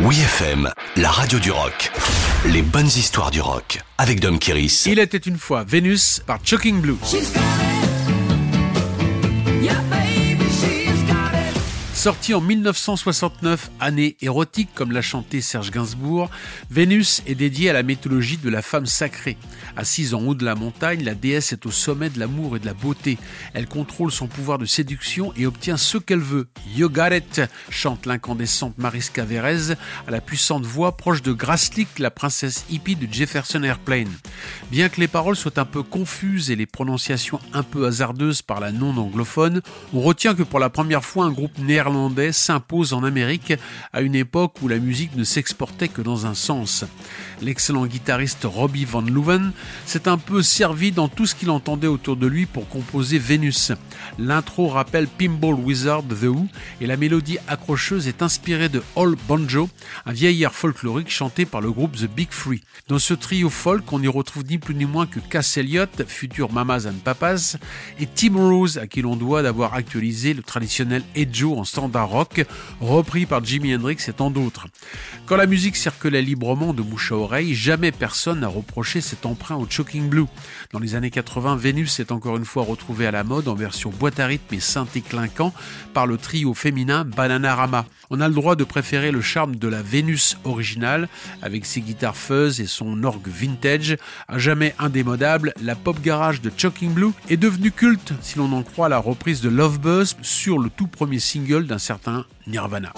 Oui FM, la radio du rock. Les bonnes histoires du rock avec Dom Kiris. Il était une fois Vénus par Choking Blue. Sorti en 1969, année érotique comme l'a chanté Serge Gainsbourg, Vénus est dédiée à la mythologie de la femme sacrée. Assise en haut de la montagne, la déesse est au sommet de l'amour et de la beauté. Elle contrôle son pouvoir de séduction et obtient ce qu'elle veut. You chante l'incandescente Mariska Verez à la puissante voix proche de Grasslick, la princesse hippie de Jefferson Airplane. Bien que les paroles soient un peu confuses et les prononciations un peu hasardeuses par la non-anglophone, on retient que pour la première fois un groupe néerlandais s'impose en Amérique à une époque où la musique ne s'exportait que dans un sens. L'excellent guitariste Robbie Van Leuven s'est un peu servi dans tout ce qu'il entendait autour de lui pour composer Vénus. L'intro rappelle Pinball Wizard The Who et la mélodie accrocheuse est inspirée de All Banjo, un vieil air folklorique chanté par le groupe The Big Free. Dans ce trio folk, on y retrouve ni plus ni moins que Cass Elliot, futur Mamas and Papas, et Tim Rose, à qui l'on doit d'avoir actualisé le traditionnel Edjo en standard rock, repris par Jimi Hendrix et tant d'autres. Quand la musique circulait librement de bouche à oreille, jamais personne n'a reproché cet emprunt au Choking Blue. Dans les années 80, Vénus est encore une fois retrouvée à la mode en version boîte à rythme et synthé clinquant par le trio féminin Bananarama. On a le droit de préférer le charme de la Vénus originale avec ses guitares fuzz et son orgue vintage. À jamais indémodable, la pop garage de Choking Blue est devenue culte si l'on en croit la reprise de Love Buzz sur le tout premier single d'un certain Nirvana.